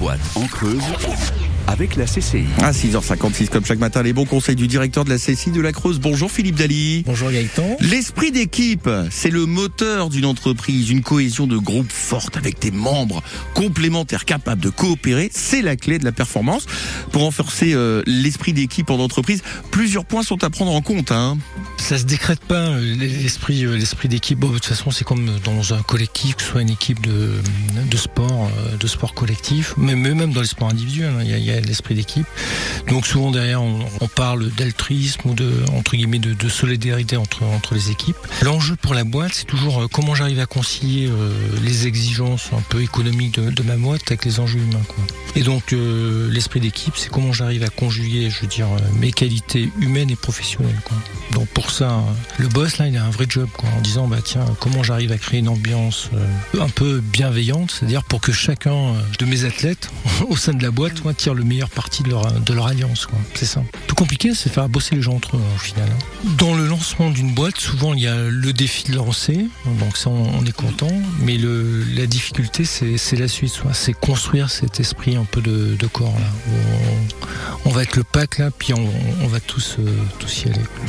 boîte en Creuse avec la CCI. À 6h56, comme chaque matin, les bons conseils du directeur de la CCI de la Creuse. Bonjour Philippe Dali. Bonjour Gaëtan. L'esprit d'équipe, c'est le moteur d'une entreprise, une cohésion de groupe forte avec des membres complémentaires capables de coopérer. C'est la clé de la performance. Pour renforcer euh, l'esprit d'équipe en entreprise, plusieurs points sont à prendre en compte. Hein. Ça se décrète pas euh, l'esprit euh, l'esprit d'équipe. Bon, de toute façon, c'est comme dans un collectif, que ce soit une équipe de, de sport, de sport collectif, mais même dans les sports individuels, hein, il y a, l'esprit d'équipe. Donc souvent derrière, on, parle d'altruisme ou de entre guillemets de, solidarité entre entre les équipes. L'enjeu pour la boîte, c'est toujours comment j'arrive à concilier les exigences un peu économiques de, ma boîte avec les enjeux humains. Et donc l'esprit d'équipe, c'est comment j'arrive à conjuguer, je veux dire, mes qualités humaines et professionnelles. Donc pour ça, le boss là, il a un vrai job en disant bah tiens, comment j'arrive à créer une ambiance euh, un peu bienveillante, c'est-à-dire pour que chacun euh, de mes athlètes au sein de la boîte moi, tire le meilleur parti de leur alliance. C'est ça. Tout compliqué, c'est faire bosser les gens entre eux au final. Hein. Dans le lancement d'une boîte, souvent il y a le défi de lancer, donc ça on, est content, mais le, la difficulté c'est la suite, c'est construire cet esprit un peu de, corps là. On, va être le pack là, puis on, on va tous, euh, tous y aller.